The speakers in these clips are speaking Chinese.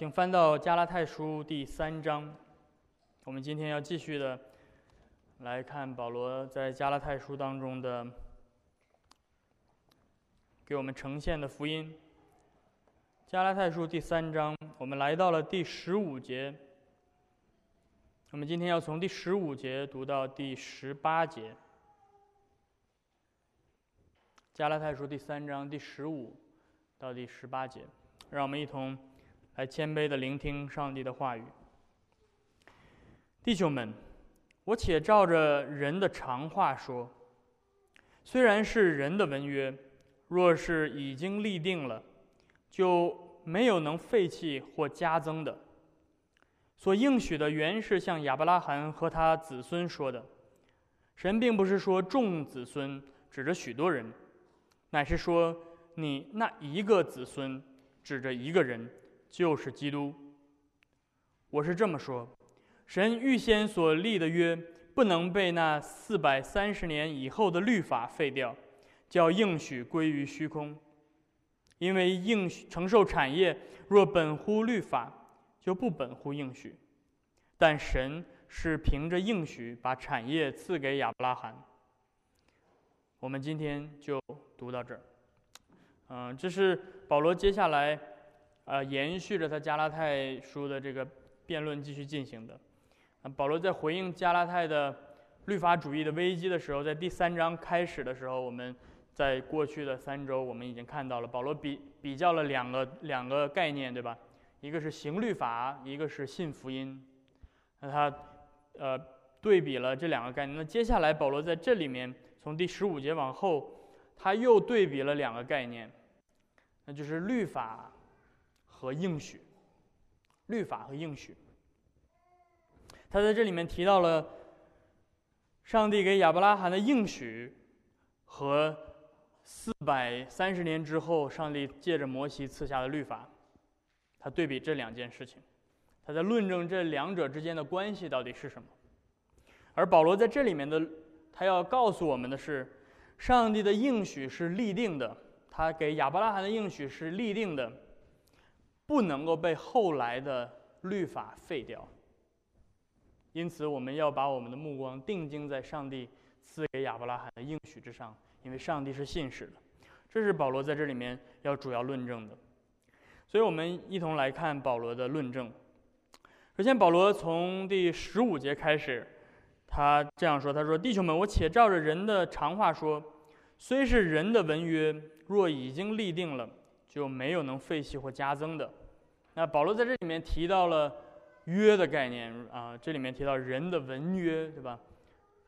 请翻到加拉太书第三章。我们今天要继续的来看保罗在加拉太书当中的给我们呈现的福音。加拉太书第三章，我们来到了第十五节。我们今天要从第十五节读到第十八节。加拉太书第三章第十五到第十八节，让我们一同来谦卑的聆听上帝的话语。弟兄们，我且照着人的常话说：虽然是人的文约，若是已经立定了，就没有能废弃或加增的。所应许的原是向亚伯拉罕和他子孙说的。神并不是说众子孙，指着许多人。乃是说，你那一个子孙指着一个人，就是基督。我是这么说：神预先所立的约，不能被那四百三十年以后的律法废掉，叫应许归于虚空。因为应许承受产业，若本乎律法，就不本乎应许。但神是凭着应许把产业赐给亚伯拉罕。我们今天就读到这儿，嗯，这是保罗接下来，呃，延续着他加拉太书的这个辩论继续进行的。啊，保罗在回应加拉太的律法主义的危机的时候，在第三章开始的时候，我们在过去的三周我们已经看到了，保罗比比较了两个两个概念，对吧？一个是行律法，一个是信福音。那他，呃，对比了这两个概念。那接下来保罗在这里面。从第十五节往后，他又对比了两个概念，那就是律法和应许。律法和应许，他在这里面提到了上帝给亚伯拉罕的应许和四百三十年之后上帝借着摩西赐下的律法，他对比这两件事情，他在论证这两者之间的关系到底是什么。而保罗在这里面的。他要告诉我们的是，上帝的应许是立定的，他给亚伯拉罕的应许是立定的，不能够被后来的律法废掉。因此，我们要把我们的目光定睛在上帝赐给亚伯拉罕的应许之上，因为上帝是信使的。这是保罗在这里面要主要论证的。所以我们一同来看保罗的论证。首先，保罗从第十五节开始。他这样说：“他说，弟兄们，我且照着人的常话说，虽是人的文约，若已经立定了，就没有能废弃或加增的。那保罗在这里面提到了约的概念啊，这里面提到人的文约，对吧？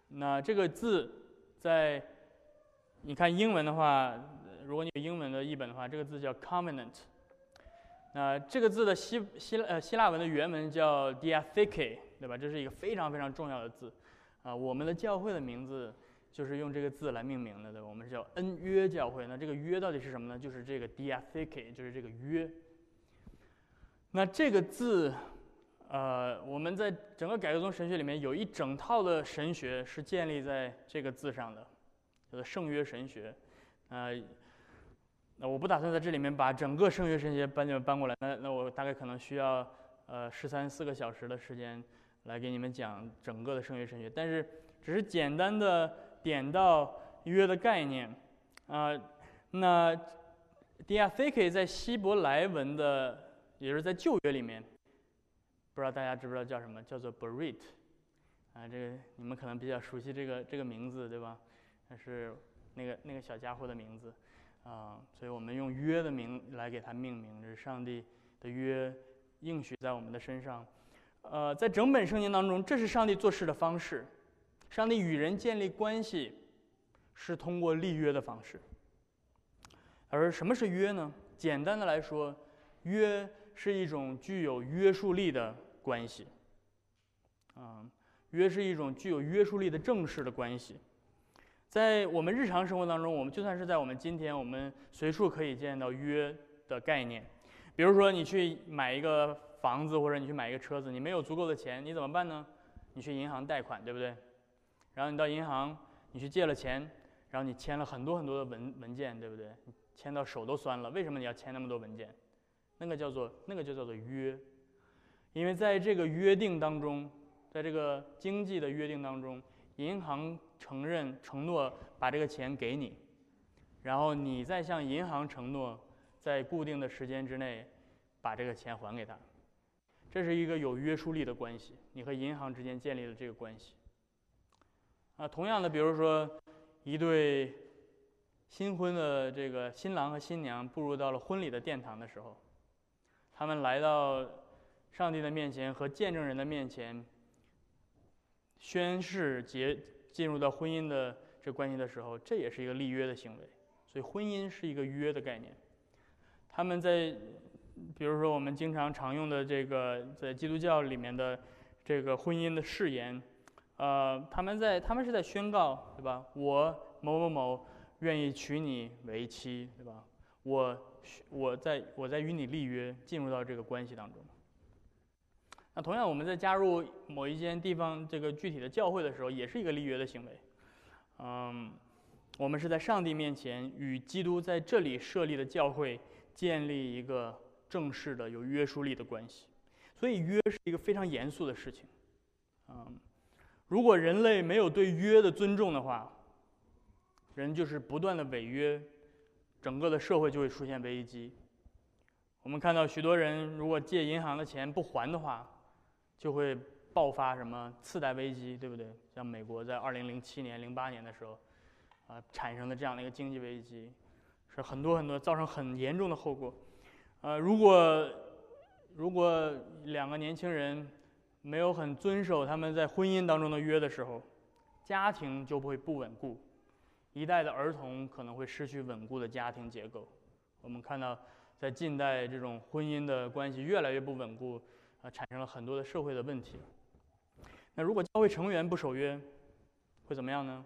那这个字在你看英文的话，如果你有英文的译本的话，这个字叫 covenant。那这个字的希希呃希腊文的原文叫 diatheke，对吧？这是一个非常非常重要的字。”啊，我们的教会的名字就是用这个字来命名的，对吧？我们是叫恩约教会。那这个约到底是什么呢？就是这个 diatheke，就是这个约。那这个字，呃，我们在整个改革宗神学里面有一整套的神学是建立在这个字上的，叫做圣约神学。啊，那我不打算在这里面把整个圣约神学搬就搬过来，那那我大概可能需要呃十三四个小时的时间。来给你们讲整个的圣约神学，但是只是简单的点到约的概念啊。那 diatheke 在希伯来文的，也就是在旧约里面，不知道大家知不知道叫什么？叫做 berit 啊。这个你们可能比较熟悉这个这个名字，对吧？那是那个那个小家伙的名字啊。所以我们用约的名来给它命名，这是上帝的约应许在我们的身上。呃，在整本圣经当中，这是上帝做事的方式。上帝与人建立关系，是通过立约的方式。而什么是约呢？简单的来说，约是一种具有约束力的关系。啊，约是一种具有约束力的正式的关系。在我们日常生活当中，我们就算是在我们今天，我们随处可以见到约的概念。比如说，你去买一个。房子或者你去买一个车子，你没有足够的钱，你怎么办呢？你去银行贷款，对不对？然后你到银行，你去借了钱，然后你签了很多很多的文文件，对不对？签到手都酸了。为什么你要签那么多文件？那个叫做那个就叫做约，因为在这个约定当中，在这个经济的约定当中，银行承认承诺把这个钱给你，然后你再向银行承诺在固定的时间之内把这个钱还给他，这是一个有约束力的关系，你和银行之间建立了这个关系。啊，同样的，比如说一对新婚的这个新郎和新娘步入到了婚礼的殿堂的时候。他们来到上帝的面前和见证人的面前宣誓结进入到婚姻的这关系的时候，这也是一个立约的行为。所以婚姻是一个约的概念。他们在比如说我们经常常用的这个在基督教里面的这个婚姻的誓言，呃，他们在他们是在宣告，对吧？我某某某愿意娶你为妻，对吧？我。我在我在与你立约，进入到这个关系当中。那同样，我们在加入某一间地方这个具体的教会的时候，也是一个立约的行为。嗯，我们是在上帝面前与基督在这里设立的教会建立一个正式的有约束力的关系。所以，约是一个非常严肃的事情。嗯，如果人类没有对约的尊重的话，人就是不断的违约。整个的社会就会出现危机。我们看到许多人如果借银行的钱不还的话，就会爆发什么次贷危机，对不对？像美国在二零零七年、零八年的时候，啊，产生的这样的一个经济危机，是很多很多造成很严重的后果。呃，如果如果两个年轻人没有很遵守他们在婚姻当中的约的时候，家庭就不会不稳固。一代的儿童可能会失去稳固的家庭结构。我们看到，在近代这种婚姻的关系越来越不稳固，啊，产生了很多的社会的问题。那如果教会成员不守约，会怎么样呢？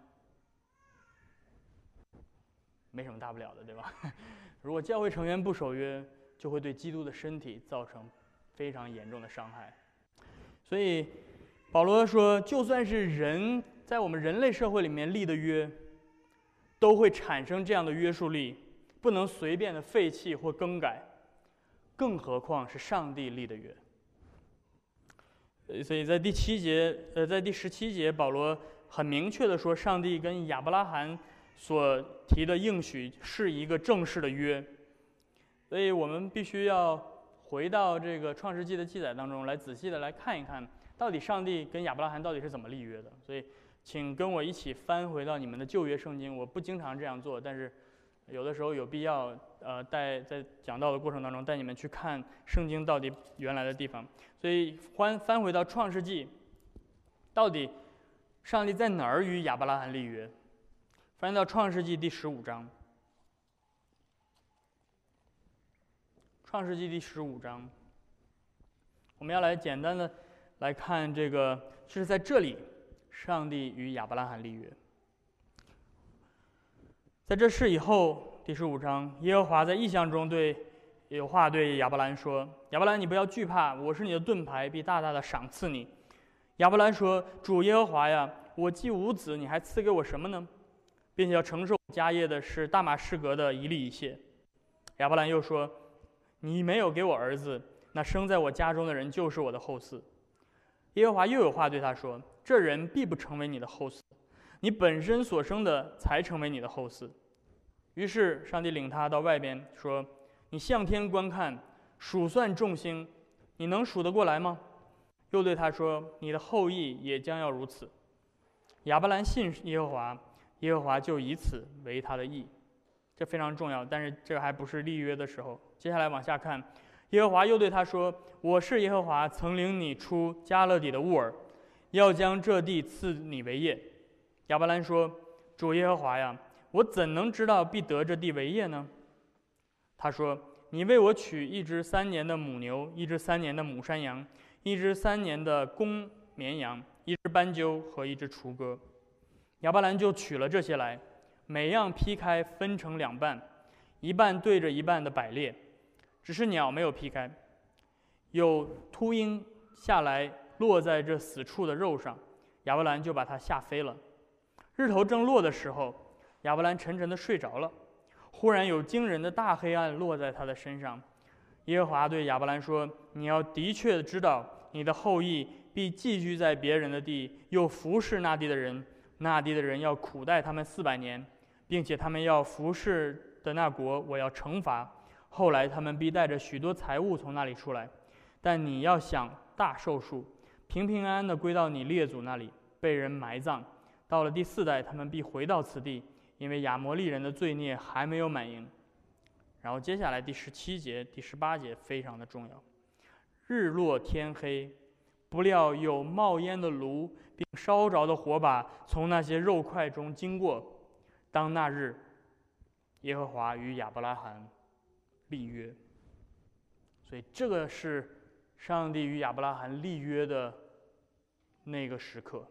没什么大不了的，对吧？如果教会成员不守约，就会对基督的身体造成非常严重的伤害。所以，保罗说，就算是人在我们人类社会里面立的约。都会产生这样的约束力，不能随便的废弃或更改，更何况是上帝立的约。所以在第七节，呃，在第十七节，保罗很明确的说，上帝跟亚伯拉罕所提的应许是一个正式的约。所以我们必须要回到这个创世纪的记载当中来，仔细的来看一看，到底上帝跟亚伯拉罕到底是怎么立约的。所以。请跟我一起翻回到你们的旧约圣经。我不经常这样做，但是有的时候有必要，呃，带在讲道的过程当中带你们去看圣经到底原来的地方。所以翻翻回到创世纪，到底上帝在哪儿与亚伯拉罕立约？翻到创世纪第十五章。创世纪第十五章，我们要来简单的来看这个，就是在这里。上帝与亚伯拉罕立约。在这事以后，第十五章，耶和华在异象中对有话对亚伯兰说：“亚伯兰，你不要惧怕，我是你的盾牌，必大大的赏赐你。”亚伯兰说：“主耶和华呀，我既无子，你还赐给我什么呢？并且要承受家业的是大马士革的一粒一屑。”亚伯兰又说：“你没有给我儿子，那生在我家中的人就是我的后嗣。”耶和华又有话对他说。这人必不成为你的后嗣，你本身所生的才成为你的后嗣。于是上帝领他到外边说：“你向天观看，数算众星，你能数得过来吗？”又对他说：“你的后裔也将要如此。”亚伯兰信耶和华，耶和华就以此为他的义。这非常重要，但是这还不是立约的时候。接下来往下看，耶和华又对他说：“我是耶和华，曾领你出加勒底的乌尔。”要将这地赐你为业，亚伯兰说：“主耶和华呀，我怎能知道必得这地为业呢？”他说：“你为我取一只三年的母牛，一只三年的母山羊，一只三年的公绵羊，一只斑鸠和一只雏鸽。”亚伯兰就取了这些来，每样劈开分成两半，一半对着一半的摆列，只是鸟没有劈开。有秃鹰下来。落在这死处的肉上，亚伯兰就把它吓飞了。日头正落的时候，亚伯兰沉沉的睡着了。忽然有惊人的大黑暗落在他的身上，耶和华对亚伯兰说：“你要的确知道，你的后裔必寄居在别人的地，又服侍那地的人。那地的人要苦待他们四百年，并且他们要服侍的那国，我要惩罚。后来他们必带着许多财物从那里出来。但你要想大寿数，平平安安的归到你列祖那里，被人埋葬。到了第四代，他们必回到此地，因为亚摩利人的罪孽还没有满盈。”然后接下来第十七节、第十八节非常的重要。日落天黑，不料有冒烟的炉，并烧着的火把从那些肉块中经过。当那日，耶和华与亚伯拉罕立约。所以这个是上帝与亚伯拉罕立约的那个时刻。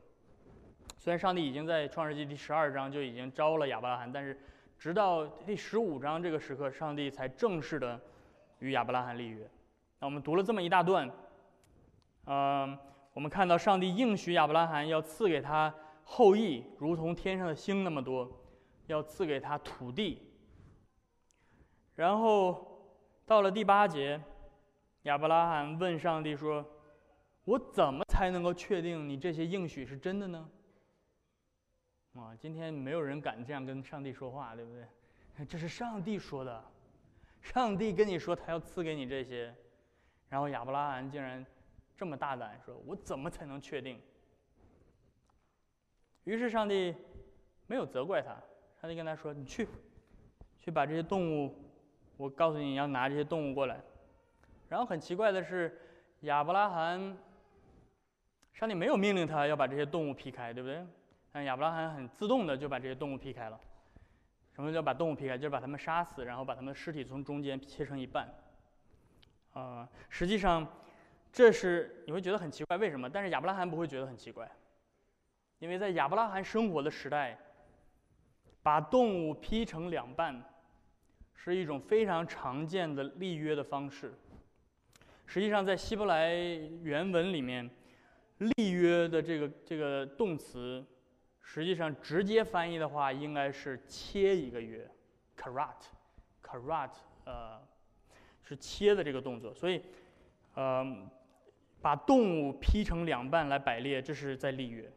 虽然上帝已经在创世纪第十二章就已经招了亚伯拉罕，但是。直到第十五章这个时刻，上帝才正式的与亚伯拉罕立约。那我们读了这么一大段，嗯，我们看到上帝应许亚伯拉罕要赐给他后裔，如同天上的星那么多，要赐给他土地。然后到了第八节，亚伯拉罕问上帝说：“我怎么才能够确定你这些应许是真的呢？”啊，今天没有人敢这样跟上帝说话，对不对？这是上帝说的，上帝跟你说他要赐给你这些，然后亚伯拉罕竟然这么大胆说：“我怎么才能确定？”于是上帝没有责怪他，上帝跟他说：“你去，去把这些动物，我告诉你要拿这些动物过来。”然后很奇怪的是，亚伯拉罕，上帝没有命令他要把这些动物劈开，对不对？但亚伯拉罕很自动的就把这些动物劈开了。什么叫把动物劈开？就是把它们杀死，然后把它们尸体从中间切成一半。啊，实际上，这是你会觉得很奇怪，为什么？但是亚伯拉罕不会觉得很奇怪，因为在亚伯拉罕生活的时代，把动物劈成两半，是一种非常常见的立约的方式。实际上，在希伯来原文里面，立约的这个这个动词。实际上，直接翻译的话应该是切一个月 k a r a t k a r a t 呃，是切的这个动作。所以，呃，把动物劈成两半来摆列，这是在立约。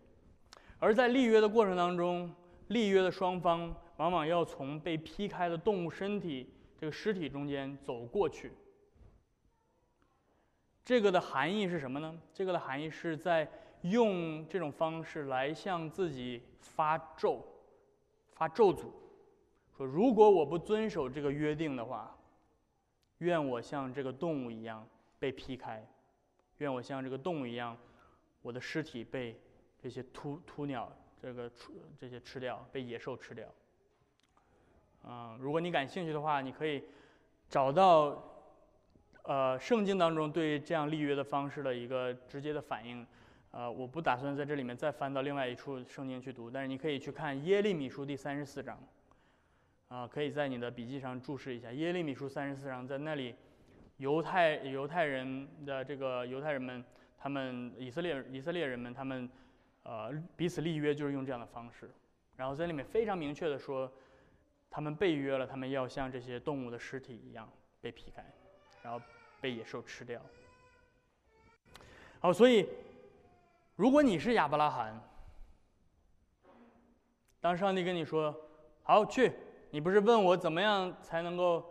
而在立约的过程当中，立约的双方往往要从被劈开的动物身体这个尸体中间走过去。这个的含义是什么呢？这个的含义是在。用这种方式来向自己发咒、发咒诅，说：如果我不遵守这个约定的话，愿我像这个动物一样被劈开；愿我像这个动物一样，我的尸体被这些秃秃鸟这个这些吃掉，被野兽吃掉。啊，如果你感兴趣的话，你可以找到呃圣经当中对这样立约的方式的一个直接的反应。呃，我不打算在这里面再翻到另外一处圣经去读，但是你可以去看耶利米书第三十四章，啊，可以在你的笔记上注释一下耶利米书三十四章，在那里，犹太犹太人的这个犹太人们，他们以色列以色列人们，他们，呃，彼此立约就是用这样的方式，然后在里面非常明确的说，他们被约了，他们要像这些动物的尸体一样被劈开，然后被野兽吃掉，好，所以。如果你是亚伯拉罕，当上帝跟你说“好去”，你不是问我怎么样才能够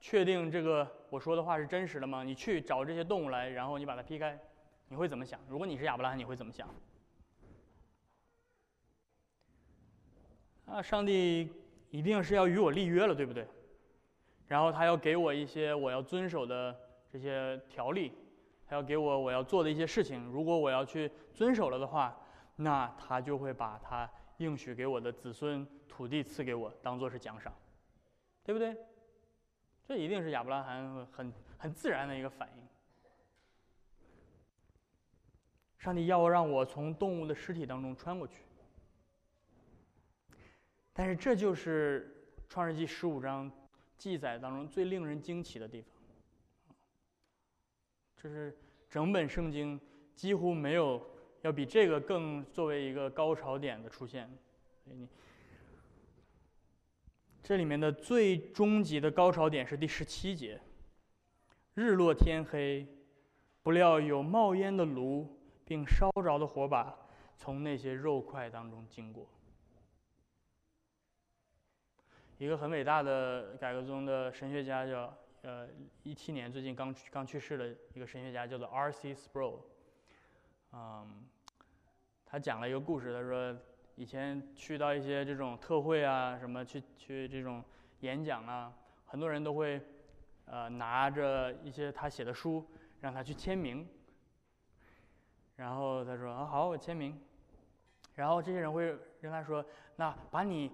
确定这个我说的话是真实的吗？你去找这些动物来，然后你把它劈开，你会怎么想？如果你是亚伯拉罕，你会怎么想？啊，上帝一定是要与我立约了，对不对？然后他要给我一些我要遵守的这些条例。他要给我我要做的一些事情，如果我要去遵守了的话，那他就会把他应许给我的子孙土地赐给我，当做是奖赏，对不对？这一定是亚伯拉罕很很自然的一个反应。上帝要让我从动物的尸体当中穿过去，但是这就是创世纪十五章记载当中最令人惊奇的地方。就是整本圣经几乎没有要比这个更作为一个高潮点的出现。这里面的最终极的高潮点是第十七节，日落天黑，不料有冒烟的炉，并烧着的火把从那些肉块当中经过。一个很伟大的改革中的神学家叫呃一七年最近刚刚去世的一个神学家叫做 R.C. Sproul，嗯，他讲了一个故事，他说以前去到一些这种特会啊什么去去这种演讲啊，很多人都会呃拿着一些他写的书让他去签名，然后他说啊好我签名，然后这些人会跟他说那把你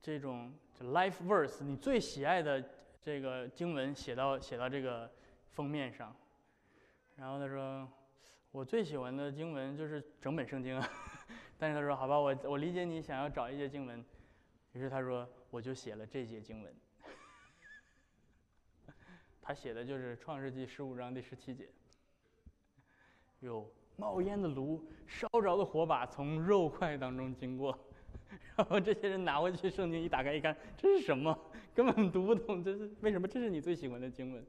这种就。Life verse，你最喜爱的这个经文写到写到这个封面上，然后他说，我最喜欢的经文就是整本圣经啊，但是他说好吧，我我理解你想要找一些经文，于是他说我就写了这节经文，他写的就是创世纪十五章第十七节，有冒烟的炉，烧着的火把从肉块当中经过。然后这些人拿回去圣经一打开一看，这是什么？根本读不懂，这是为什么？这是你最喜欢的经文。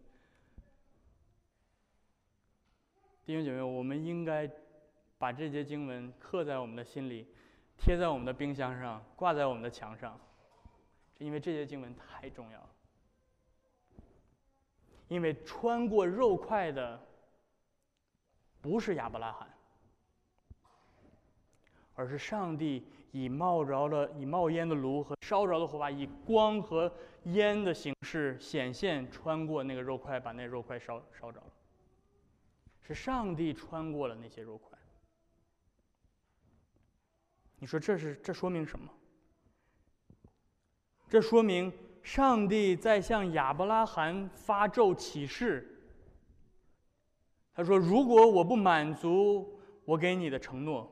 弟兄姐妹，我们应该把这节经文刻在我们的心里，贴在我们的冰箱上，挂在我们的墙上，因为这些经文太重要。因为穿过肉块的不是亚伯拉罕，而是上帝。以冒着的、以冒烟的炉和烧着的火把，以光和烟的形式显现，穿过那个肉块，把那肉块烧烧着了。是上帝穿过了那些肉块。你说这是这说明什么？这说明上帝在向亚伯拉罕发咒启示。他说：“如果我不满足我给你的承诺。”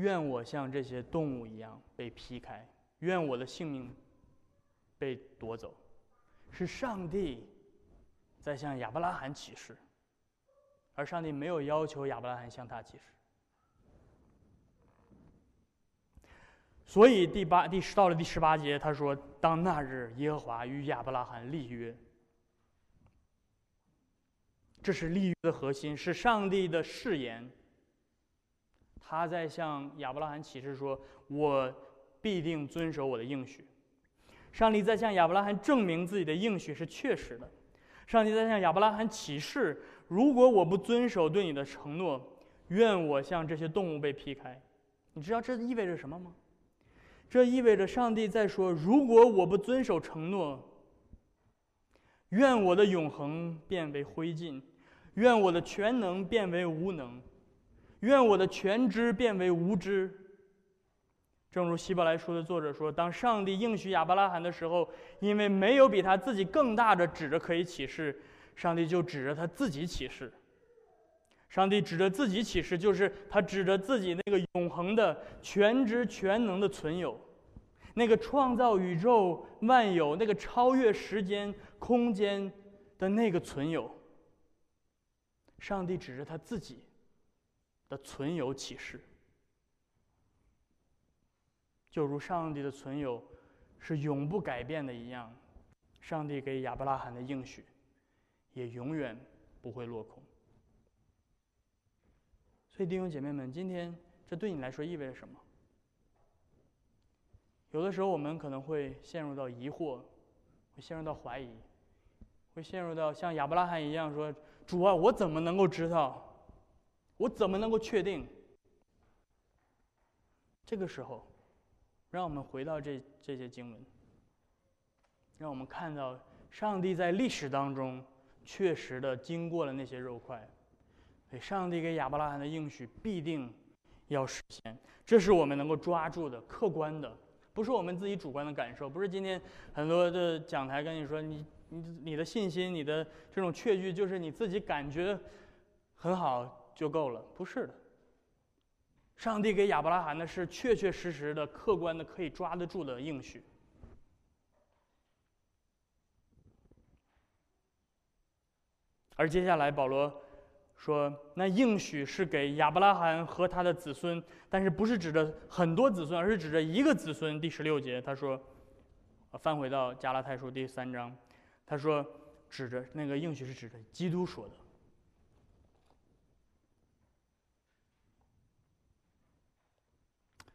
愿我像这些动物一样被劈开，愿我的性命被夺走。是上帝在向亚伯拉罕起誓，而上帝没有要求亚伯拉罕向他起誓。所以第八、第十到了第十八节，他说：“当那日，耶和华与亚伯拉罕立约。”这是立约的核心，是上帝的誓言。他在向亚伯拉罕启示说：“我必定遵守我的应许。”上帝在向亚伯拉罕证明自己的应许是确实的。上帝在向亚伯拉罕启示：“如果我不遵守对你的承诺，愿我像这些动物被劈开。”你知道这意味着什么吗？这意味着上帝在说：“如果我不遵守承诺，愿我的永恒变为灰烬，愿我的全能变为无能。”愿我的全知变为无知。正如希伯来书的作者说：“当上帝应许亚伯拉罕的时候，因为没有比他自己更大的指着可以启示，上帝就指着他自己启示。上帝指着自己启示，就是他指着自己那个永恒的全知全能的存有，那个创造宇宙万有、那个超越时间空间的那个存有。上帝指着他自己。”的存有启示，就如上帝的存有是永不改变的一样，上帝给亚伯拉罕的应许也永远不会落空。所以弟兄姐妹们，今天这对你来说意味着什么？有的时候我们可能会陷入到疑惑，会陷入到怀疑，会陷入到像亚伯拉罕一样说：“主啊，我怎么能够知道？”我怎么能够确定？这个时候，让我们回到这这些经文，让我们看到上帝在历史当中确实的经过了那些肉块，对上帝给亚伯拉罕的应许必定要实现，这是我们能够抓住的客观的，不是我们自己主观的感受，不是今天很多的讲台跟你说你你你的信心，你的这种确据，就是你自己感觉很好。就够了？不是的。上帝给亚伯拉罕的是确确实实的、客观的、可以抓得住的应许。而接下来保罗说：“那应许是给亚伯拉罕和他的子孙，但是不是指着很多子孙，而是指着一个子孙。”第十六节他说：“翻回到加拉太书第三章，他说：‘指着那个应许是指着基督说的。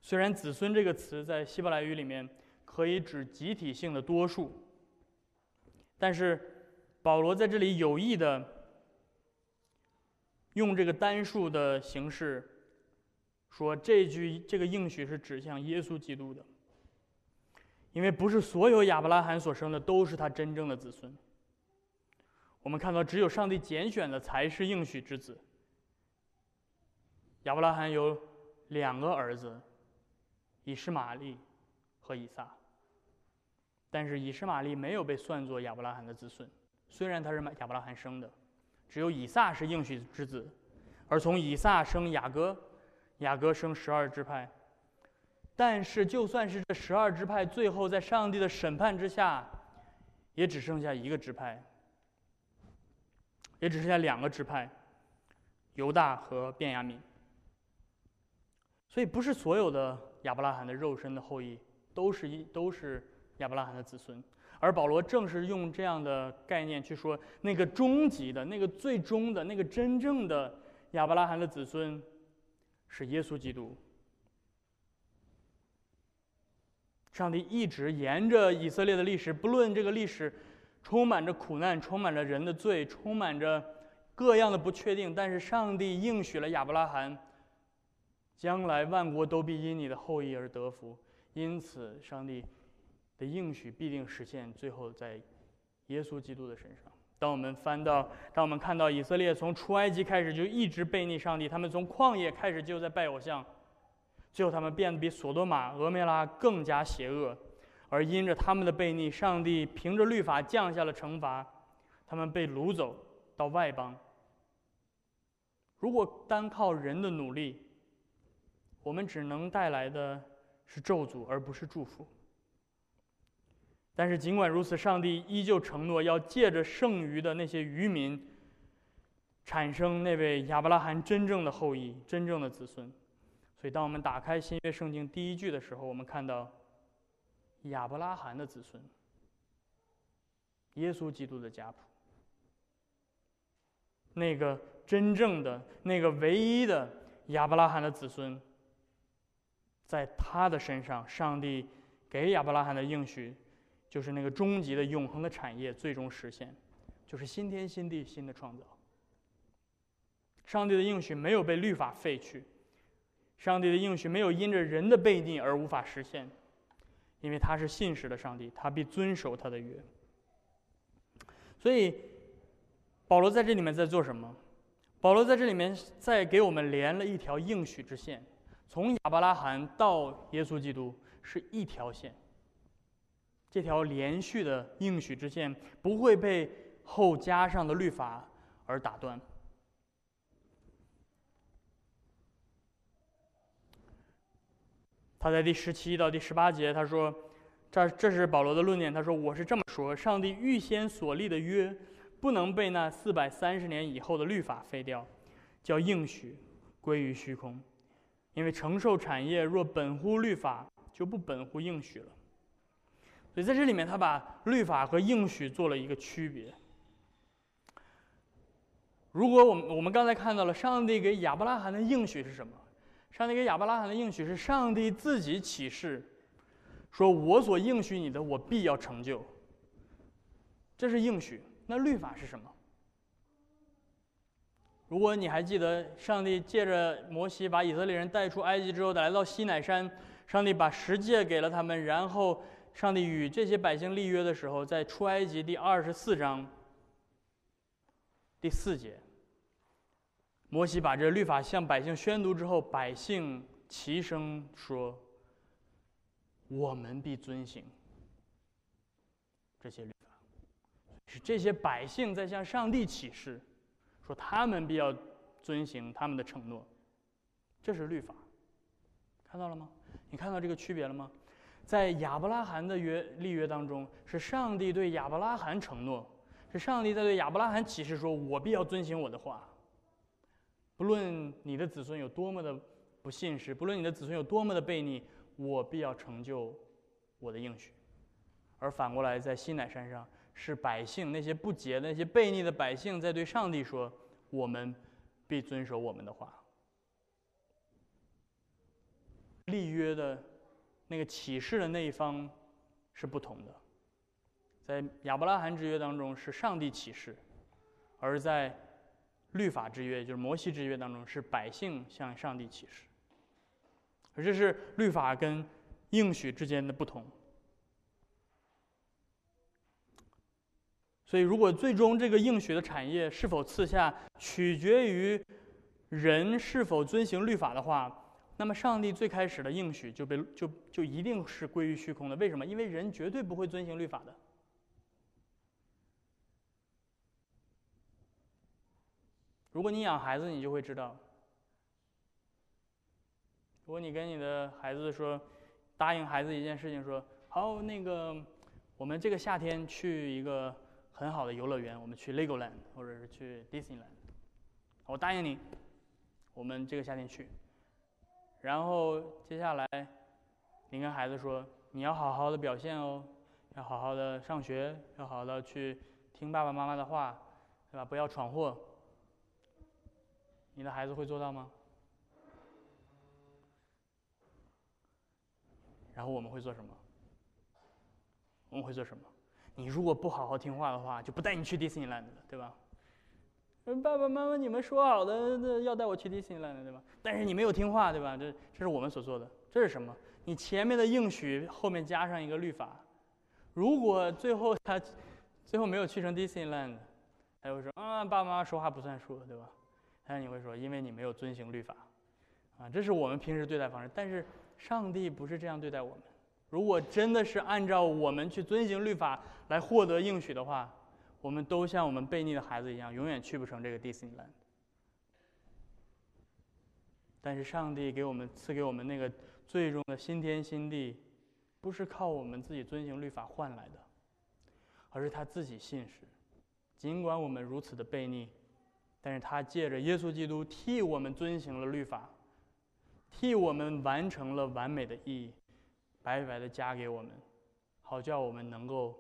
虽然“子孙”这个词在希伯来语里面可以指集体性的多数，但是保罗在这里有意的用这个单数的形式说这句这个应许是指向耶稣基督的，因为不是所有亚伯拉罕所生的都是他真正的子孙。我们看到，只有上帝拣选的才是应许之子。亚伯拉罕有两个儿子。以实玛利和以撒，但是以实玛利没有被算作亚伯拉罕的子孙，虽然他是亚伯拉罕生的，只有以撒是应许之子，而从以撒生雅各，雅各生十二支派，但是就算是这十二支派最后在上帝的审判之下，也只剩下一个支派，也只剩下两个支派，犹大和便雅悯，所以不是所有的。亚伯拉罕的肉身的后裔都是一都是亚伯拉罕的子孙，而保罗正是用这样的概念去说那个终极的、那个最终的、那个真正的亚伯拉罕的子孙是耶稣基督。上帝一直沿着以色列的历史，不论这个历史充满着苦难、充满着人的罪、充满着各样的不确定，但是上帝应许了亚伯拉罕。将来万国都必因你的后裔而得福，因此上帝的应许必定实现。最后在耶稣基督的身上。当我们翻到，当我们看到以色列从出埃及开始就一直背逆上帝，他们从旷野开始就在拜偶像，最后他们变得比索多玛、俄梅拉更加邪恶，而因着他们的背逆，上帝凭着律法降下了惩罚，他们被掳走到外邦。如果单靠人的努力，我们只能带来的是咒诅，而不是祝福。但是尽管如此，上帝依旧承诺要借着剩余的那些渔民，产生那位亚伯拉罕真正的后裔、真正的子孙。所以，当我们打开新约圣经第一句的时候，我们看到亚伯拉罕的子孙，耶稣基督的家谱，那个真正的、那个唯一的亚伯拉罕的子孙。在他的身上，上帝给亚伯拉罕的应许，就是那个终极的永恒的产业最终实现，就是新天新地新的创造。上帝的应许没有被律法废去，上帝的应许没有因着人的悖逆而无法实现，因为他是信实的上帝，他必遵守他的约。所以，保罗在这里面在做什么？保罗在这里面在给我们连了一条应许之线。从亚伯拉罕到耶稣基督是一条线，这条连续的应许之线不会被后加上的律法而打断。他在第十七到第十八节他说：“这这是保罗的论点。他说我是这么说：上帝预先所立的约，不能被那四百三十年以后的律法废掉，叫应许归于虚空。”因为承受产业若本乎律法，就不本乎应许了。所以在这里面，他把律法和应许做了一个区别。如果我们我们刚才看到了上帝给亚伯拉罕的应许是什么？上帝给亚伯拉罕的应许是上帝自己启示，说我所应许你的，我必要成就。这是应许。那律法是什么？如果你还记得，上帝借着摩西把以色列人带出埃及之后，来到西乃山，上帝把十诫给了他们，然后上帝与这些百姓立约的时候，在出埃及第二十四章第四节，摩西把这律法向百姓宣读之后，百姓齐声说：“我们必遵行这些律法。”是这些百姓在向上帝起誓。说他们必要遵行他们的承诺，这是律法，看到了吗？你看到这个区别了吗？在亚伯拉罕的约立约当中，是上帝对亚伯拉罕承诺，是上帝在对亚伯拉罕启示说：“我必要遵行我的话，不论你的子孙有多么的不信实，不论你的子孙有多么的悖逆，我必要成就我的应许。”而反过来，在西乃山上，是百姓那些不洁的、那些悖逆的百姓在对上帝说：“我们必遵守我们的话。”立约的那个启示的那一方是不同的，在亚伯拉罕之约当中是上帝启示，而在律法之约，就是摩西之约当中是百姓向上帝启示，而这是律法跟应许之间的不同。所以，如果最终这个应许的产业是否赐下，取决于人是否遵行律法的话，那么上帝最开始的应许就被就就一定是归于虚空的。为什么？因为人绝对不会遵行律法的。如果你养孩子，你就会知道，如果你跟你的孩子说，答应孩子一件事情，说好那个，我们这个夏天去一个。很好的游乐园，我们去 Legoland 或者是去 Disneyland，我答应你，我们这个夏天去。然后接下来，你跟孩子说，你要好好的表现哦，要好好的上学，要好好的去听爸爸妈妈的话，对吧？不要闯祸。你的孩子会做到吗？然后我们会做什么？我们会做什么？你如果不好好听话的话，就不带你去 Disneyland 了，对吧？爸爸妈妈，你们说好的要带我去 Disneyland，对吧？但是你没有听话，对吧？这这是我们所做的。这是什么？你前面的应许后面加上一个律法。如果最后他最后没有去成 Disneyland，他会说啊，爸爸妈妈说话不算数，对吧？但是你会说，因为你没有遵行律法，啊，这是我们平时对待方式。但是上帝不是这样对待我们。如果真的是按照我们去遵行律法来获得应许的话，我们都像我们悖逆的孩子一样，永远去不成这个 Disneyland。但是上帝给我们赐给我们那个最终的新天新地，不是靠我们自己遵行律法换来的，而是他自己信实。尽管我们如此的悖逆，但是他借着耶稣基督替我们遵行了律法，替我们完成了完美的意义。白白的加给我们，好叫我们能够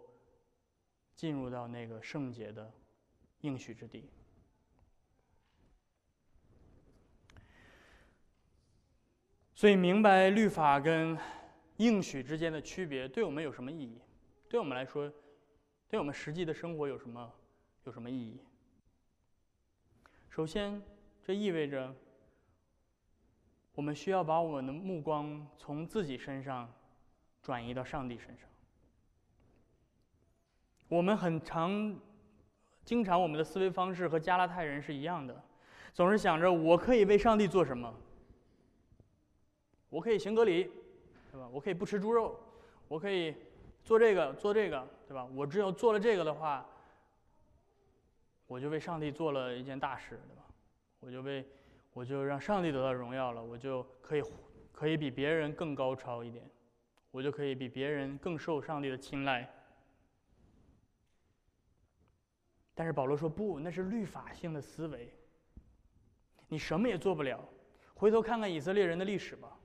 进入到那个圣洁的应许之地。所以，明白律法跟应许之间的区别，对我们有什么意义？对我们来说，对我们实际的生活有什么有什么意义？首先，这意味着我们需要把我们的目光从自己身上。转移到上帝身上。我们很常、经常，我们的思维方式和加拉太人是一样的，总是想着我可以为上帝做什么。我可以行隔离，对吧？我可以不吃猪肉，我可以做这个做这个，对吧？我只有做了这个的话，我就为上帝做了一件大事，对吧？我就为我就让上帝得到荣耀了，我就可以可以比别人更高超一点。我就可以比别人更受上帝的青睐，但是保罗说不，那是律法性的思维。你什么也做不了。回头看看以色列人的历史吧，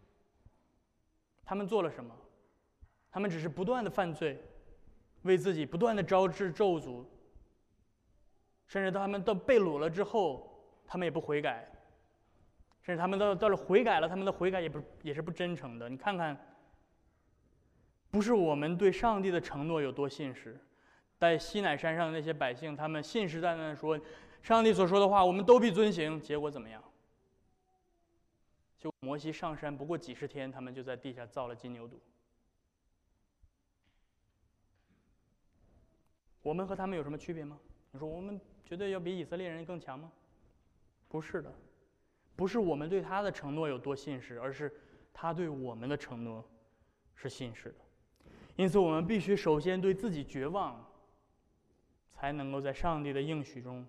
他们做了什么？他们只是不断的犯罪，为自己不断的招致咒诅，甚至他们到被掳了之后，他们也不悔改，甚至他们到到了悔改了，他们的悔改也不也是不真诚的。你看看。不是我们对上帝的承诺有多信实，在西乃山上的那些百姓，他们信誓旦旦的说，上帝所说的话，我们都必遵行。结果怎么样？就摩西上山不过几十天，他们就在地下造了金牛犊。我们和他们有什么区别吗？你说我们绝对要比以色列人更强吗？不是的，不是我们对他的承诺有多信实，而是他对我们的承诺是信实的。因此，我们必须首先对自己绝望，才能够在上帝的应许中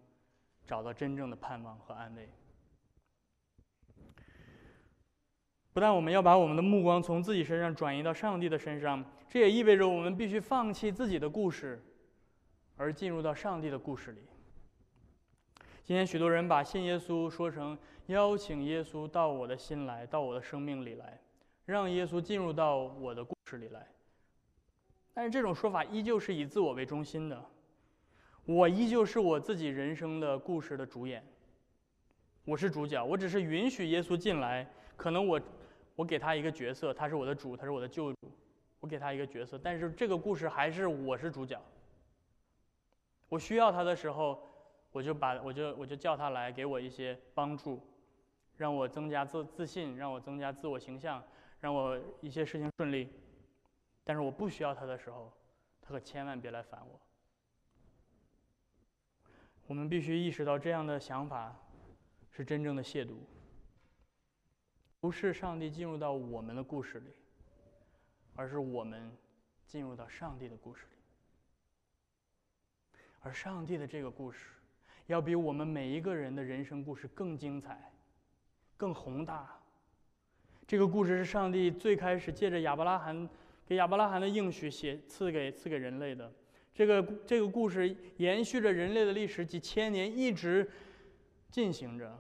找到真正的盼望和安慰。不但我们要把我们的目光从自己身上转移到上帝的身上，这也意味着我们必须放弃自己的故事，而进入到上帝的故事里。今天，许多人把信耶稣说成邀请耶稣到我的心来，到我的生命里来，让耶稣进入到我的故事里来。但是这种说法依旧是以自我为中心的，我依旧是我自己人生的故事的主演。我是主角，我只是允许耶稣进来。可能我，我给他一个角色，他是我的主，他是我的救主，我给他一个角色。但是这个故事还是我是主角。我需要他的时候，我就把我就我就叫他来给我一些帮助，让我增加自自信，让我增加自我形象，让我一些事情顺利。但是我不需要他的时候，他可千万别来烦我。我们必须意识到这样的想法。是真正的亵渎，不是上帝进入到我们的故事里，而是我们进入到上帝的故事里。而上帝的这个故事，要比我们每一个人的人生故事更精彩、更宏大。这个故事是上帝最开始借着亚伯拉罕给亚伯拉罕的应许写赐给赐给人类的。这个这个故事延续着人类的历史几千年，一直。进行着，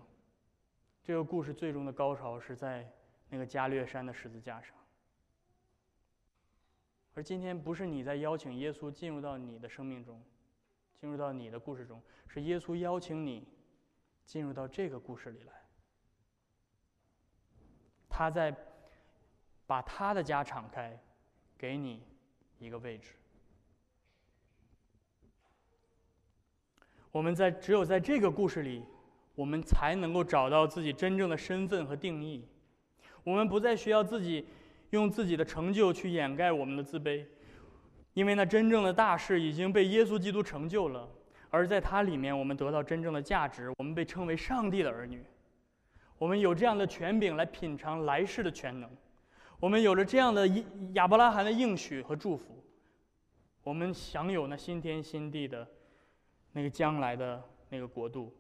这个故事最终的高潮是在那个加略山的十字架上。而今天不是你在邀请耶稣进入到你的生命中，进入到你的故事中，是耶稣邀请你进入到这个故事里来。他在把他的家敞开，给你一个位置。我们在只有在这个故事里。我们才能够找到自己真正的身份和定义。我们不再需要自己用自己的成就去掩盖我们的自卑，因为那真正的大事已经被耶稣基督成就了。而在它里面，我们得到真正的价值。我们被称为上帝的儿女，我们有这样的权柄来品尝来世的全能。我们有了这样的亚伯拉罕的应许和祝福，我们享有那新天新地的那个将来的那个国度。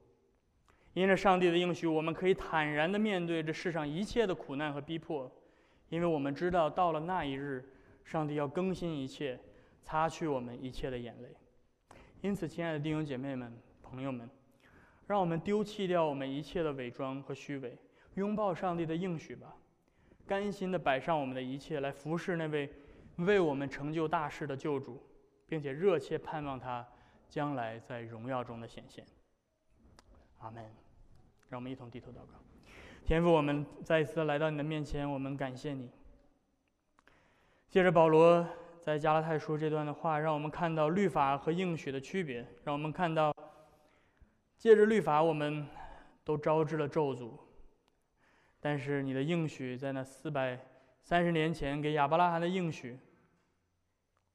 因着上帝的应许，我们可以坦然的面对这世上一切的苦难和逼迫，因为我们知道到了那一日，上帝要更新一切，擦去我们一切的眼泪。因此，亲爱的弟兄姐妹们、朋友们，让我们丢弃掉我们一切的伪装和虚伪，拥抱上帝的应许吧，甘心的摆上我们的一切来服侍那位为我们成就大事的救主，并且热切盼望他将来在荣耀中的显现。阿门。让我们一同低头祷告。天父，我们再一次来到你的面前，我们感谢你。借着保罗在加拉太书这段的话，让我们看到律法和应许的区别，让我们看到借着律法，我们都招致了咒诅。但是你的应许在那四百三十年前给亚伯拉罕的应许，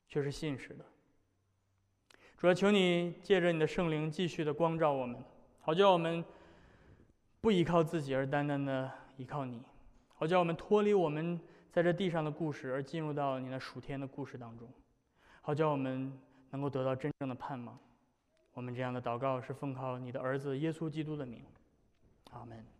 却是信实的。主要求你借着你的圣灵继续的光照我们。好叫我们不依靠自己，而单单的依靠你；好叫我们脱离我们在这地上的故事，而进入到你那属天的故事当中；好叫我们能够得到真正的盼望。我们这样的祷告是奉靠你的儿子耶稣基督的名，阿门。